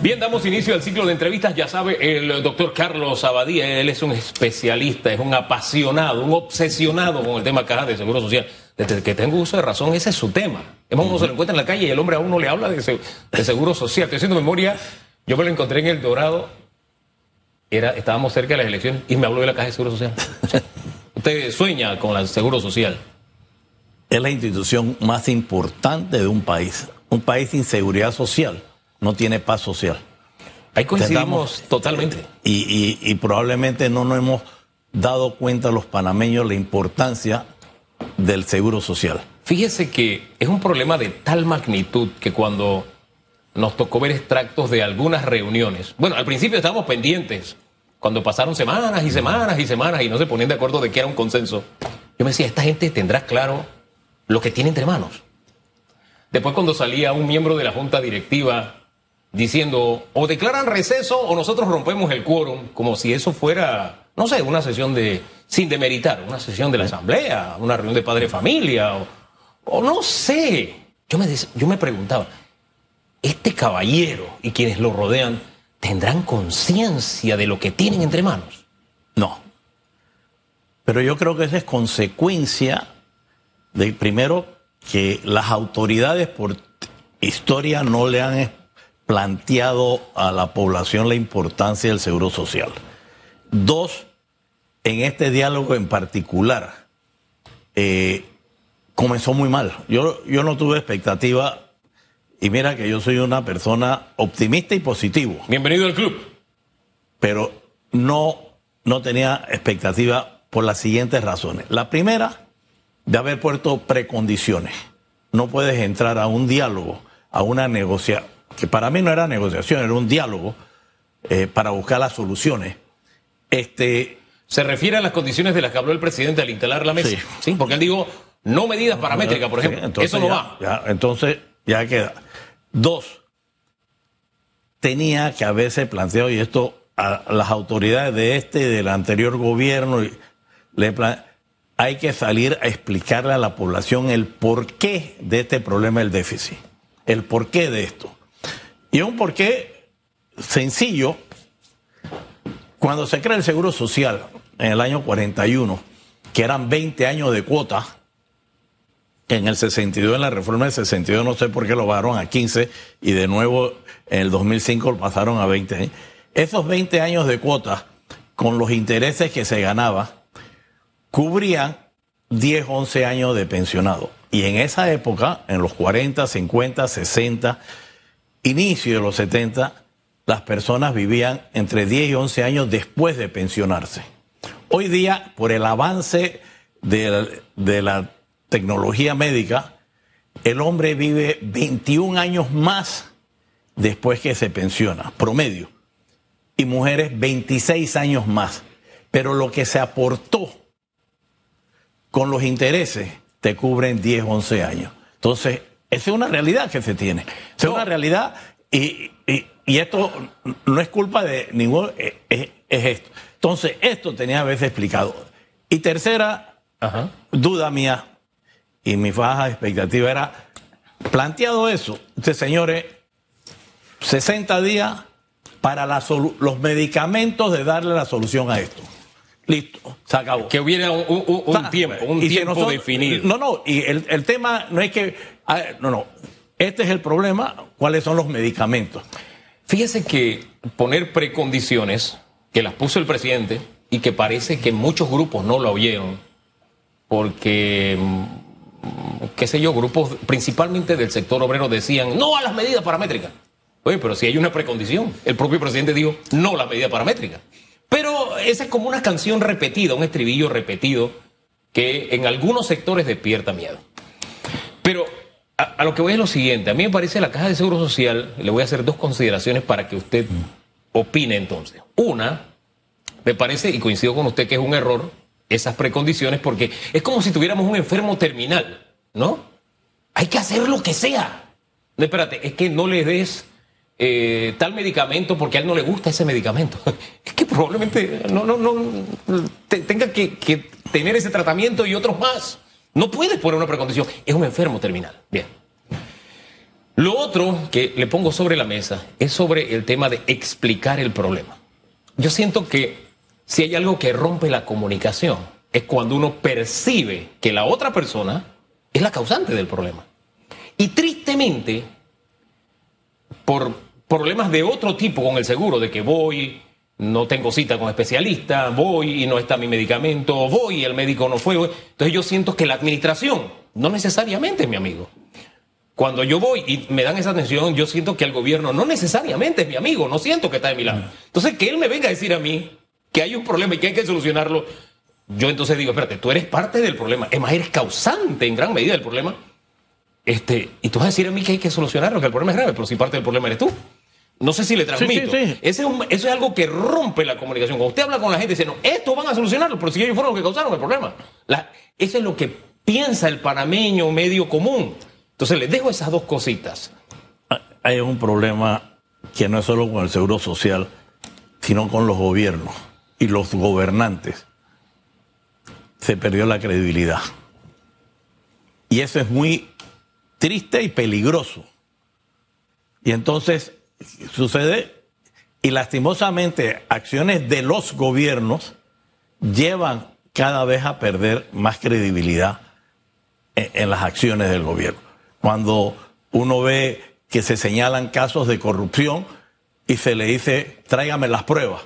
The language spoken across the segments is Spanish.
Bien, damos inicio al ciclo de entrevistas. Ya sabe, el doctor Carlos Abadía, él es un especialista, es un apasionado, un obsesionado con el tema caja de seguro social. Desde que tengo uso de razón, ese es su tema. Es uno se lo encuentra en la calle y el hombre a uno le habla de, seguro social. Estoy haciendo memoria, yo me lo encontré en El Dorado, era, estábamos cerca de las elecciones y me habló de la caja de seguro social. usted sueña con el seguro social. Es la institución más importante de un país. Un país sin seguridad social no tiene paz social. Ahí coincidimos totalmente. Y, probablemente no nos hemos dado cuenta los panameños la importancia del seguro social. Fíjese que es un problema de tal magnitud que cuando nos tocó ver extractos de algunas reuniones, bueno, al principio estábamos pendientes, cuando pasaron semanas y semanas y semanas y no se ponían de acuerdo de que era un consenso, yo me decía, esta gente tendrá claro lo que tiene entre manos. Después cuando salía un miembro de la junta directiva diciendo o declaran receso o nosotros rompemos el quórum, como si eso fuera, no sé, una sesión de, sin demeritar, una sesión de la asamblea, una reunión de padre familia, o, no sé. Yo me, yo me preguntaba, ¿este caballero y quienes lo rodean tendrán conciencia de lo que tienen entre manos? No. Pero yo creo que esa es consecuencia de, primero, que las autoridades por historia no le han planteado a la población la importancia del seguro social. Dos, en este diálogo en particular, eh, comenzó muy mal. Yo, yo no tuve expectativa y mira que yo soy una persona optimista y positivo. Bienvenido al club. Pero no, no tenía expectativa por las siguientes razones. La primera, de haber puesto precondiciones. No puedes entrar a un diálogo, a una negociación que para mí no era negociación, era un diálogo eh, para buscar las soluciones. Este, ¿Se refiere a las condiciones de las que habló el presidente al instalar la mesa? Sí. porque él dijo, no medidas paramétricas, por ejemplo. Eso no va. entonces, ya queda. Dos, tenía que haberse planteado, y esto a las autoridades de este y del anterior gobierno, le hay que salir a explicarle a la población el porqué de este problema del déficit, el porqué de esto. Y un porqué sencillo. Cuando se crea el Seguro Social en el año 41, que eran 20 años de cuota, en el 62, en la reforma del 62, no sé por qué lo bajaron a 15 y de nuevo en el 2005 lo pasaron a 20. Esos 20 años de cuota, con los intereses que se ganaba, cubrían 10, 11 años de pensionado. Y en esa época, en los 40, 50, 60, inicio de los 70, las personas vivían entre 10 y 11 años después de pensionarse. Hoy día, por el avance de la, tecnología médica, el hombre vive 21 años más después que se pensiona, promedio, y mujeres 26 años más. Pero lo que se aportó con los intereses te cubren 10, 11 años. Entonces, esa es una realidad que se tiene. es una realidad y, esto no es culpa de ningún... Eh, es, esto. Entonces, esto tenía que haberse explicado. Y tercera duda mía y mi baja expectativa era, planteado eso, este señores, 60 días para los medicamentos de darle la solución a esto. Listo, se acabó. Que hubiera un, tiempo, un tiempo definido. No, no, y el, el tema no es que no, no. Este es el problema. ¿Cuáles son los medicamentos? Fíjese que poner precondiciones, que las puso el presidente y que parece que muchos grupos no lo oyeron, porque, mm, qué sé yo, grupos principalmente del sector obrero decían no a las medidas paramétricas. Oye, pero si hay una precondición, el propio presidente dijo no a las medidas paramétricas. Pero esa es como una canción repetida, un estribillo repetido que en algunos sectores despierta miedo. A, lo que voy es lo siguiente. A mí me parece la caja de seguro social, le voy a hacer dos consideraciones para que usted opine entonces. Una, me parece, y coincido con usted, que es un error esas precondiciones porque es como si tuviéramos un enfermo terminal, ¿no? Hay que hacer lo que sea. No, espérate, es que no le des eh, tal medicamento porque a él no le gusta ese medicamento. Es que probablemente no, no, no tenga que, que tener ese tratamiento y otros más. No puedes poner una precondición. Es un enfermo terminal. Bien. Lo otro que le pongo sobre la mesa es sobre el tema de explicar el problema. Yo siento que si hay algo que rompe la comunicación es cuando uno percibe que la otra persona es la causante del problema. Y tristemente, por problemas de otro tipo con el seguro, de que voy, no tengo cita con especialista, voy y no está mi medicamento, voy y el médico no fue. Entonces yo siento que la administración, no necesariamente mi amigo. Cuando yo voy y me dan esa atención, yo siento que el gobierno no necesariamente es mi amigo, no siento que está de mi lado. Entonces que él me venga a decir a mí que hay un problema y que hay que solucionarlo, yo entonces digo, espérate, tú eres parte del problema, es más, eres causante en gran medida del problema. Este, y tú vas a decir a mí que hay que solucionarlo, que el problema es grave, pero si parte del problema eres tú. No sé si le transmito. Ese es eso es algo que rompe la comunicación. Cuando usted habla con la gente, dice, no, esto van a solucionarlo, pero si ellos fueron los que causaron el problema. eso es lo que piensa el panameño medio común. Entonces les dejo esas dos cositas. Hay un problema que no es solo con el seguro social, sino con los gobiernos y los gobernantes. Se perdió la credibilidad. Y eso es muy triste y peligroso. Y entonces sucede, y lastimosamente acciones de los gobiernos llevan cada vez a perder más credibilidad en, las acciones del gobierno. Cuando uno ve que se señalan casos de corrupción y se le dice, tráigame las pruebas.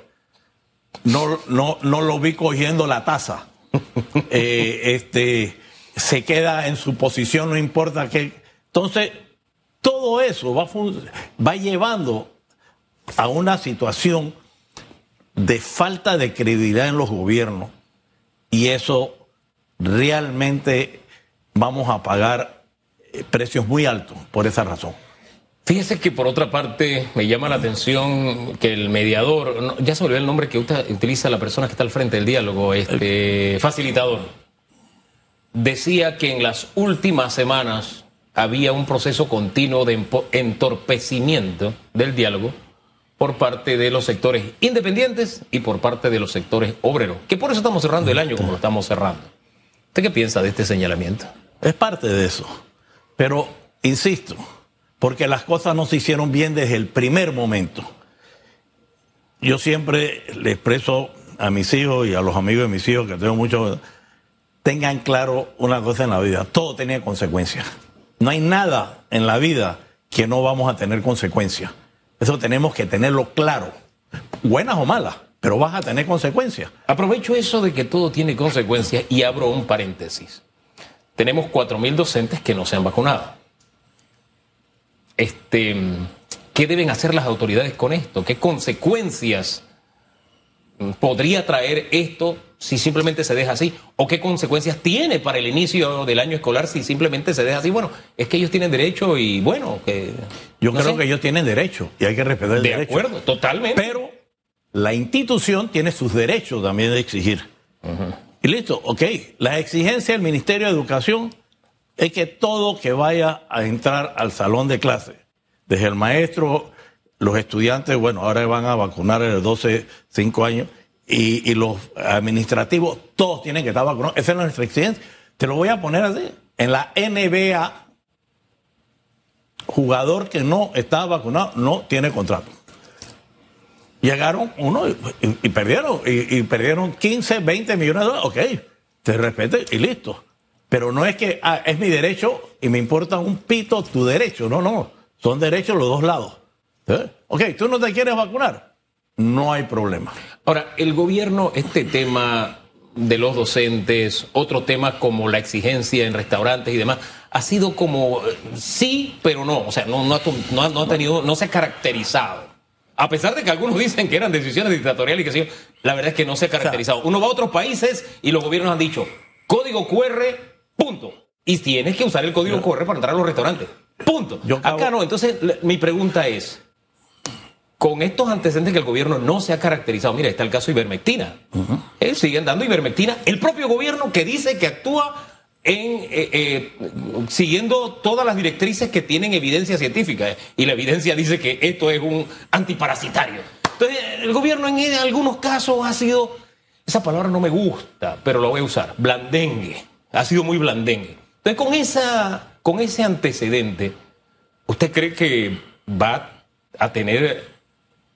No, no, no lo vi cogiendo la taza. Eh, este, se queda en su posición, no importa qué. Entonces, todo eso va, va llevando a una situación de falta de credibilidad en los gobiernos y eso realmente vamos a pagar eh, precios muy altos por esa razón. Fíjese que por otra parte me llama la atención que el mediador, ya se olvidó el nombre que utiliza la persona que está al frente del diálogo, este facilitador, decía que en las últimas semanas había un proceso continuo de entorpecimiento del diálogo por parte de los sectores independientes y por parte de los sectores obreros, que por eso estamos cerrando el año como lo estamos cerrando. ¿Usted qué piensa de este señalamiento? Es parte de eso, pero insisto, porque las cosas no se hicieron bien desde el primer momento. Yo siempre le expreso a mis hijos y a los amigos de mis hijos, que tengo muchos, tengan claro una cosa en la vida, todo tenía consecuencias. No hay nada en la vida que no vamos a tener consecuencias. Eso tenemos que tenerlo claro, buenas o malas, pero vas a tener consecuencias. Aprovecho eso de que todo tiene consecuencias y abro un paréntesis. Tenemos 4.000 docentes que no se han vacunado. Este, ¿Qué deben hacer las autoridades con esto? ¿Qué consecuencias podría traer esto si simplemente se deja así? ¿O qué consecuencias tiene para el inicio del año escolar si simplemente se deja así? Bueno, es que ellos tienen derecho y bueno, que... Yo creo que ellos tienen derecho y hay que respetar el derecho. De acuerdo, totalmente. Pero la institución tiene sus derechos también de exigir. Y listo, ok. La exigencia del Ministerio de Educación es que todo que vaya a entrar al salón de clase, desde el maestro, los estudiantes, bueno, ahora van a vacunar en el 12, 5 años, y, los administrativos, todos tienen que estar vacunados. Esa es nuestra exigencia. Te lo voy a poner así. En la NBA, jugador que no está vacunado no tiene contrato. Llegaron uno y, perdieron, y, perdieron 15, 20 millones de dólares. Ok, te respete y listo. Pero no es que ah, es mi derecho y me importa un pito tu derecho. No, no. Son derechos los dos lados. ¿Eh? Ok, tú no te quieres vacunar. No hay problema. Ahora, el gobierno, este tema de los docentes, otro tema como la exigencia en restaurantes y demás, ha sido como sí, pero no. O sea, no, no, ha, tenido, no se ha caracterizado. A pesar de que algunos dicen que eran decisiones dictatoriales y que sí, la verdad es que no se ha caracterizado. Uno va a otros países y los gobiernos han dicho código QR, punto. Y tienes que usar el código QR para entrar a los restaurantes. Punto. Acá no. Entonces, mi pregunta es, con estos antecedentes que el gobierno no se ha caracterizado, mira, está el caso de Ivermectina. Uh siguen dando Ivermectina. El propio gobierno que dice que actúa en, eh, eh, siguiendo todas las directrices que tienen evidencia científica. Eh, y la evidencia dice que esto es un antiparasitario. Entonces, el gobierno en algunos casos ha sido, esa palabra no me gusta, pero la voy a usar, blandengue. Ha sido muy blandengue. Entonces, con, esa, con ese antecedente, ¿usted cree que va a tener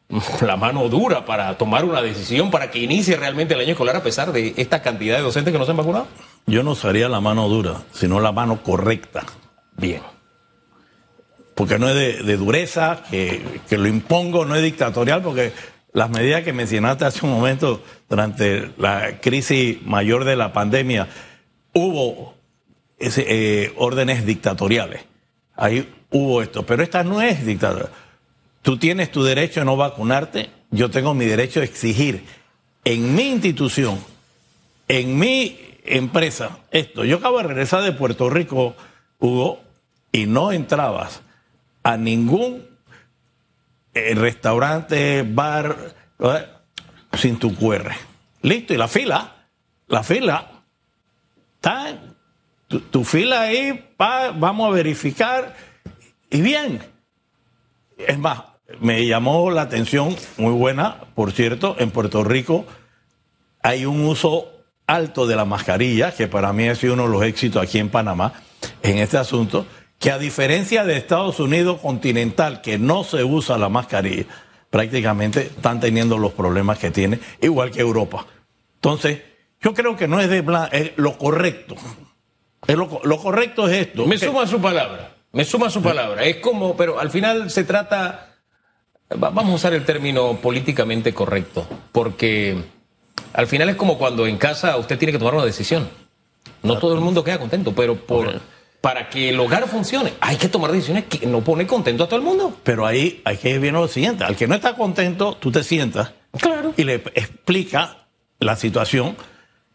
la mano dura para tomar una decisión para que inicie realmente el año escolar a pesar de esta cantidad de docentes que no se han vacunado? Yo no usaría la mano dura, sino la mano correcta. Bien. Porque no es de, dureza, que, que, lo impongo, no es dictatorial, porque las medidas que mencionaste hace un momento durante la crisis mayor de la pandemia, hubo ese, eh, órdenes dictatoriales. Ahí hubo esto, pero esta no es dictadura. Tú tienes tu derecho a no vacunarte, yo tengo mi derecho a exigir en mi institución, en mi empresa, esto. Yo acabo de regresar de Puerto Rico, Hugo, y no entrabas a ningún eh, restaurante, bar, sin tu QR. Listo, y la fila, la fila, está, tu, fila ahí, vamos a verificar, y bien. Es más, me llamó la atención, muy buena, por cierto, en Puerto Rico hay un uso alto de la mascarilla, que para mí ha sido uno de los éxitos aquí en Panamá, en este asunto, que a diferencia de Estados Unidos continental, que no se usa la mascarilla, prácticamente están teniendo los problemas que tiene, igual que Europa. Entonces, yo creo que no es de es lo correcto. Es lo, correcto es esto. Me suma su palabra, me suma su palabra. Es como, pero al final se trata, vamos a usar el término políticamente correcto, porque al final es como cuando en casa usted tiene que tomar una decisión. No todo el mundo queda contento, pero por para que el hogar funcione, hay que tomar decisiones que no pone contento a todo el mundo. Pero ahí hay que ver lo siguiente, al que no está contento, tú te sientas claro. y le explica la situación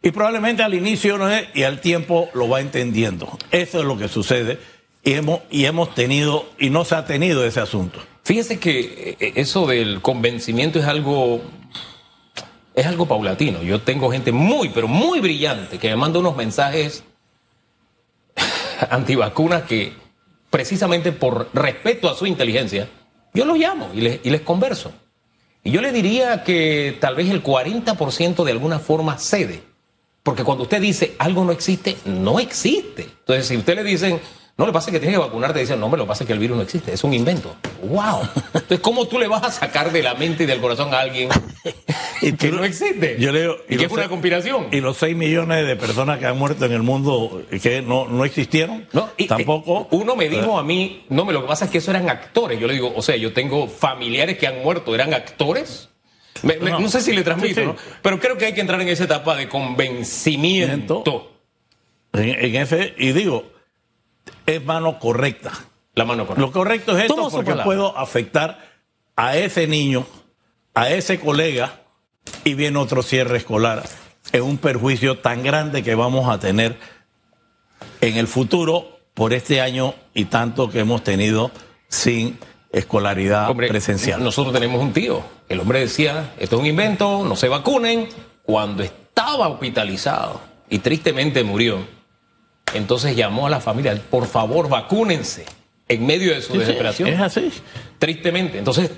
y probablemente al inicio no es, y al tiempo lo va entendiendo. Eso es lo que sucede y hemos, y hemos tenido y no se ha tenido ese asunto. Fíjese que eh, eso del convencimiento es algo es algo paulatino. Yo tengo gente muy, pero muy brillante que me manda unos mensajes antivacunas que precisamente por respeto a su inteligencia, yo los llamo y les, y les converso. Y yo le diría que tal vez el 40% de alguna forma cede. Porque cuando usted dice algo no existe, no existe. Entonces, si usted le dicen, no, le pasa que tiene que vacunarte. Dicen, no, me lo pasa que el virus no existe, es un invento. ¡Wow! Entonces, ¿cómo tú le vas a sacar de la mente y del corazón a alguien que no existe? Yo leo, y, que es una conspiración. Y los 6 millones de personas que han muerto en el mundo que no, no existieron, no, y, tampoco. Eh, uno me dijo a mí, no, me lo que pasa es que eso eran actores. Yo le digo, o sea, yo tengo familiares que han muerto, ¿eran actores? no. sé si le transmito, ¿no? pero creo que hay que entrar en esa etapa de convencimiento. En, en ese, y digo, es mano correcta. La mano correcta. Lo correcto es esto porque puedo afectar a ese niño, a ese colega y viene otro cierre escolar. Es un perjuicio tan grande que vamos a tener en el futuro por este año y tanto que hemos tenido sin escolaridad presencial. Nosotros tenemos un tío. El hombre decía, esto es un invento, no se vacunen. Cuando estaba hospitalizado y tristemente murió, entonces llamó a la familia, por favor, vacúnense en medio de su desesperación. es así. Tristemente. Entonces,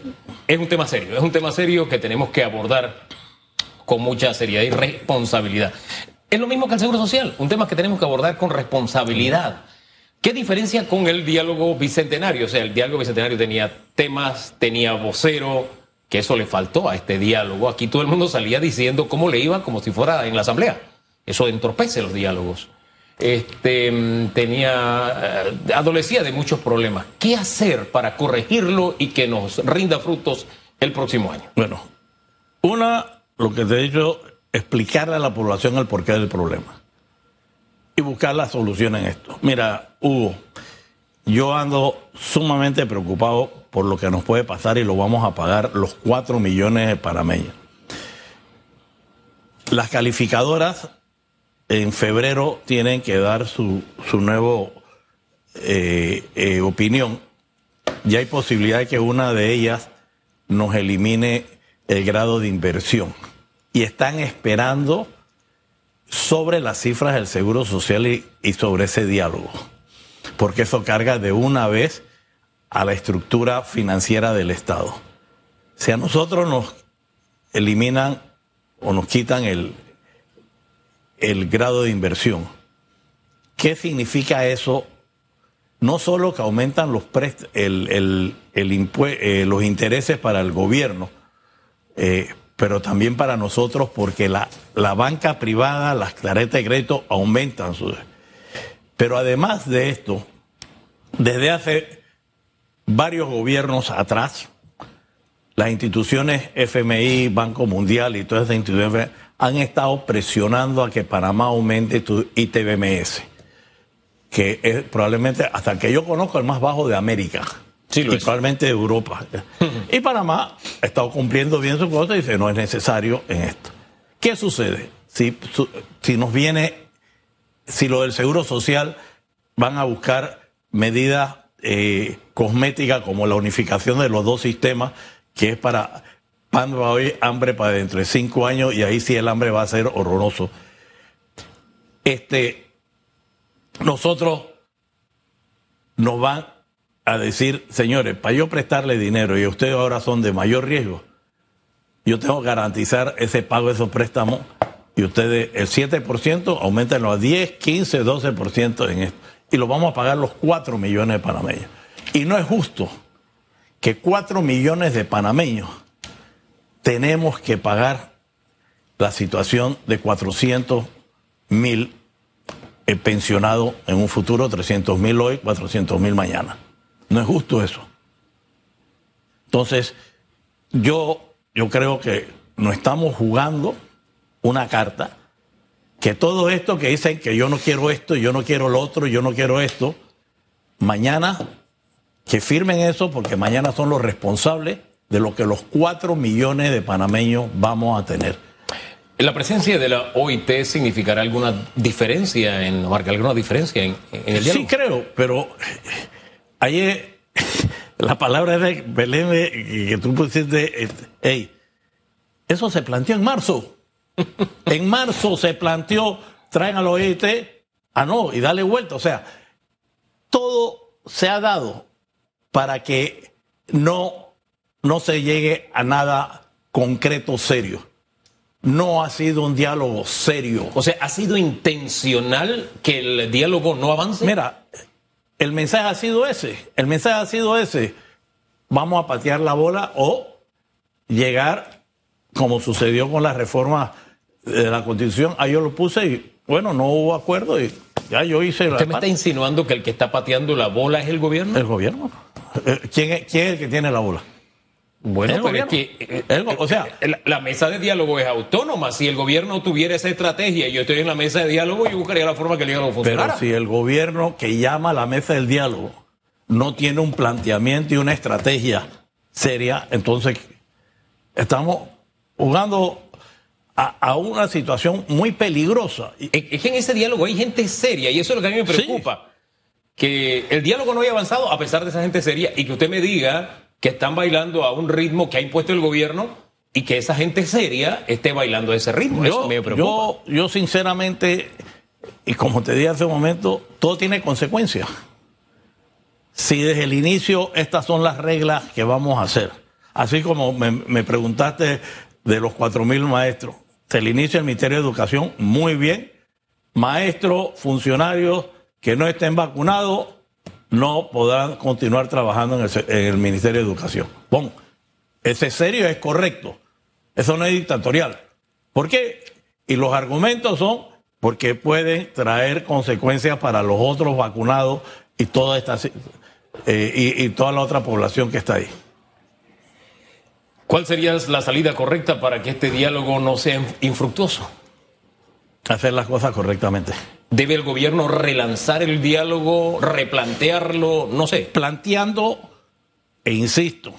es un tema serio, es un tema serio que tenemos que abordar con mucha seriedad y responsabilidad. Es lo mismo que el Seguro Social, un tema que tenemos que abordar con responsabilidad. ¿Qué diferencia con el diálogo bicentenario? O sea, el diálogo bicentenario tenía temas, tenía vocero, que eso le faltó a este diálogo. Aquí todo el mundo salía diciendo cómo le iba como si fuera en la asamblea. Eso entorpece los diálogos este, tenía, eh, adolecía de muchos problemas. ¿Qué hacer para corregirlo y que nos rinda frutos el próximo año? Bueno, una, lo que te he dicho, explicarle a la población el porqué del problema y buscar la solución en esto. Mira, Hugo, yo ando sumamente preocupado por lo que nos puede pasar y lo vamos a pagar los cuatro millones de parameños. Las calificadoras en febrero tienen que dar su, su nuevo eh, eh, opinión. Ya hay posibilidad de que una de ellas nos elimine el grado de inversión. Y están esperando sobre las cifras del Seguro Social y, y sobre ese diálogo. Porque eso carga de una vez a la estructura financiera del Estado. Si a nosotros nos eliminan o nos quitan el, el grado de inversión. ¿Qué significa eso no solo que aumentan los, el, eh, los intereses para el gobierno, eh, pero también para nosotros porque la, la banca privada, las claretas de crédito aumentan. Pero además de esto, desde hace varios gobiernos atrás, las instituciones FMI, Banco Mundial y todas esas instituciones han estado presionando a que Panamá aumente su ITBMS, que es probablemente, hasta que yo conozco, el más bajo de América. Sí, y probablemente de Europa. y Panamá ha estado cumpliendo bien su cosa y dice, no es necesario en esto. ¿Qué sucede? Si, si nos viene, si lo del seguro social van a buscar medidas eh, cosméticas como la unificación de los dos sistemas, que es para pan va hoy, hambre para dentro de cinco años, y ahí sí el hambre va a ser horroroso. Este, nosotros nos van a decir, señores, para yo prestarle dinero y ustedes ahora son de mayor riesgo, yo tengo que garantizar ese pago de esos préstamos y ustedes el 7%, aumentenlo a 10, 15, 12% en esto. Y lo vamos a pagar los 4 millones de panameños. Y no es justo que 4 millones de panameños tenemos que pagar la situación de 400 mil eh, pensionados en un futuro, 300 mil hoy, 400 mil mañana. No es justo eso. Entonces, yo, yo creo que no estamos jugando una carta que todo esto que dicen que yo no quiero esto, yo no quiero lo otro, yo no quiero esto, mañana que firmen eso porque mañana son los responsables de lo que los cuatro millones de panameños vamos a tener. ¿La presencia de la OIT significará alguna diferencia, en, marca alguna diferencia en, el diálogo? Sí creo, pero ayer la palabra de Belén que tú pusiste, hey, eso se planteó en marzo. en marzo se planteó, traen a la OIT, ah no, y dale vuelta. O sea, todo se ha dado para que no, no se llegue a nada concreto serio no ha sido un diálogo serio. O sea, ¿ha sido intencional que el diálogo no avance? Mira, el mensaje ha sido ese. El mensaje ha sido ese. Vamos a patear la bola o llegar, como sucedió con la reforma de la Constitución. Ahí yo lo puse y, bueno, no hubo acuerdo y ya yo hice ¿Usted me está insinuando que el que está pateando la bola es el gobierno? El gobierno. Eh, ¿Quién es, quién es el que tiene la bola? Bueno, pero es que eh, o sea, eh, la, mesa de diálogo es autónoma. Si el gobierno tuviera esa estrategia yo estoy en la mesa de diálogo, yo buscaría la forma que el diálogo funcionara. Pero si el gobierno que llama a la mesa del diálogo no tiene un planteamiento y una estrategia seria, entonces estamos jugando a, una situación muy peligrosa. Es que en ese diálogo hay gente seria y eso es lo que a mí me preocupa. Que el diálogo no haya avanzado a pesar de esa gente seria y que usted me diga que están bailando a un ritmo que ha impuesto el gobierno y que esa gente seria esté bailando a ese ritmo. Eso me preocupa. Yo, yo sinceramente, y como te dije hace un momento, todo tiene consecuencias. Si desde el inicio estas son las reglas que vamos a hacer, así como me, preguntaste de los cuatro mil maestros, desde el inicio del Ministerio de Educación, muy bien, maestros, funcionarios que no estén vacunados, no podrán continuar trabajando en el, Ministerio de Educación. Bueno, ese serio es correcto. Eso no es dictatorial. ¿Por qué? Y los argumentos son porque pueden traer consecuencias para los otros vacunados y toda esta eh, y, toda la otra población que está ahí. ¿Cuál sería la salida correcta para que este diálogo no sea infructuoso? Hacer las cosas correctamente. ¿Debe el gobierno relanzar el diálogo, replantearlo? No sé. Planteando, e insisto,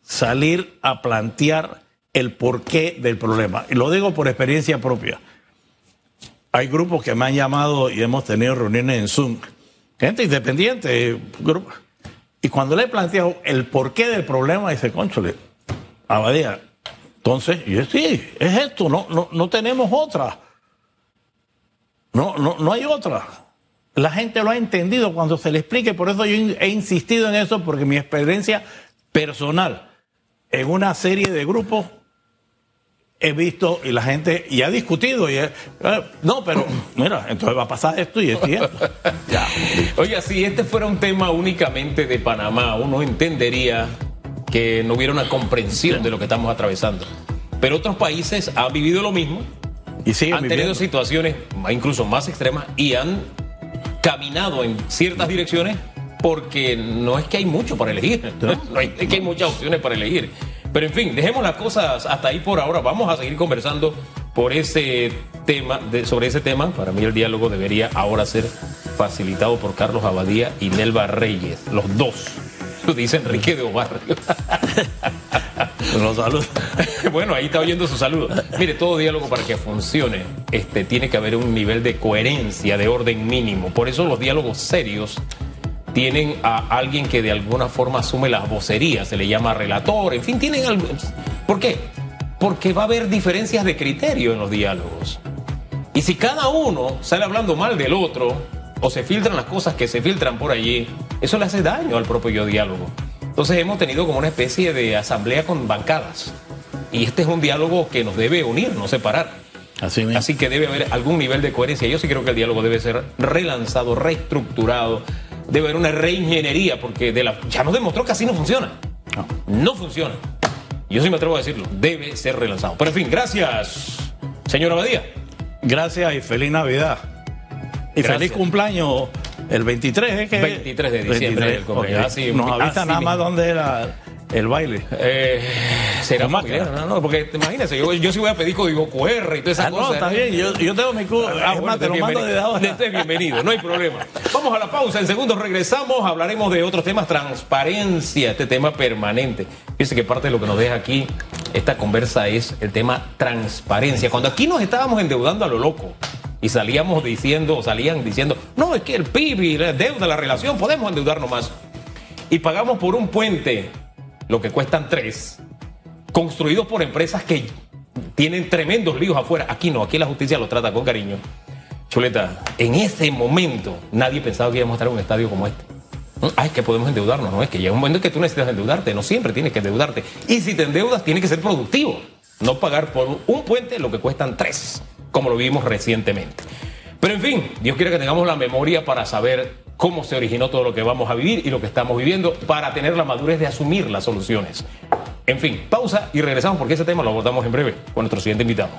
salir a plantear el porqué del problema. Y lo digo por experiencia propia. Hay grupos que me han llamado y hemos tenido reuniones en Zoom. Gente independiente, grupo. Y cuando le he planteado el porqué del problema, dice, conchole, Abadía, entonces, yo sí, es esto, no, no, no tenemos otra. No, no, no hay otra. La gente lo ha entendido cuando se le explique, por eso yo he insistido en eso, porque mi experiencia personal en una serie de grupos he visto y la gente y ha discutido y eh, no, pero mira, entonces va a pasar esto y esto y ya. Oye, si este fuera un tema únicamente de Panamá, uno entendería que no hubiera una comprensión de lo que estamos atravesando. Pero otros países han vivido lo mismo, y han tenido situaciones incluso más extremas y han caminado en ciertas direcciones porque no es que hay mucho para elegir, no, es que hay muchas opciones para elegir. Pero en fin, dejemos las cosas hasta ahí por ahora. Vamos a seguir conversando por ese tema, sobre ese tema. Para mí el diálogo debería ahora ser facilitado por Carlos Abadía y Nelva Reyes, los dos. Lo dice Enrique de Obarrio. Los saludos. bueno, ahí está oyendo su saludo. Mire, todo diálogo para que funcione, este, tiene que haber un nivel de coherencia, de orden mínimo. Por eso los diálogos serios tienen a alguien que de alguna forma asume las vocerías, se le llama relator, en fin, tienen algo. ¿Por qué? Porque va a haber diferencias de criterio en los diálogos. Y si cada uno sale hablando mal del otro, o se filtran las cosas que se filtran por allí, eso le hace daño al propio diálogo. Entonces hemos tenido como una especie de asamblea con bancadas. Y este es un diálogo que nos debe unir, no separar. Así, Así que debe haber algún nivel de coherencia. Yo sí creo que el diálogo debe ser relanzado, reestructurado, debe haber una reingeniería, porque de la, ya nos demostró que así no funciona. No. funciona. Yo sí me atrevo a decirlo, debe ser relanzado. Pero en fin, gracias, señor Abadía. Gracias y feliz Navidad. Y feliz cumpleaños el 23, ¿eh? Que 23 de diciembre. Nos avisa nada más dónde era el baile. Eh, será más claro, no, no, porque imagínese, yo, yo sí voy a pedir código QR y toda esa ah, cosa. No, está bien, yo, yo tengo mi código. Ah, bueno, te lo mando desde ahora. Estés bienvenido, no hay problema. Vamos a la pausa, en segundos regresamos, hablaremos de otros temas, transparencia, este tema permanente. Fíjese que parte de lo que nos deja aquí esta conversa es el tema transparencia. Cuando aquí nos estábamos endeudando a lo loco y salíamos diciendo, salían diciendo, no, es que el PIB y la deuda, la relación, podemos endeudarnos más. Y pagamos por un puente lo que cuestan tres, construidos por empresas que tienen tremendos líos afuera. Aquí no, aquí la justicia lo trata con cariño. Chuleta, en ese momento nadie pensaba que íbamos a estar en un estadio como este. Ah, es que podemos endeudarnos, no es que llega un momento en que tú necesitas endeudarte, no siempre tienes que endeudarte. Y si te endeudas, tiene que ser productivo, no pagar por un puente lo que cuestan tres, como lo vimos recientemente. Pero en fin, Dios quiere que tengamos la memoria para saber cómo se originó todo lo que vamos a vivir y lo que estamos viviendo para tener la madurez de asumir las soluciones. En fin, pausa y regresamos porque ese tema lo abordamos en breve con nuestro siguiente invitado.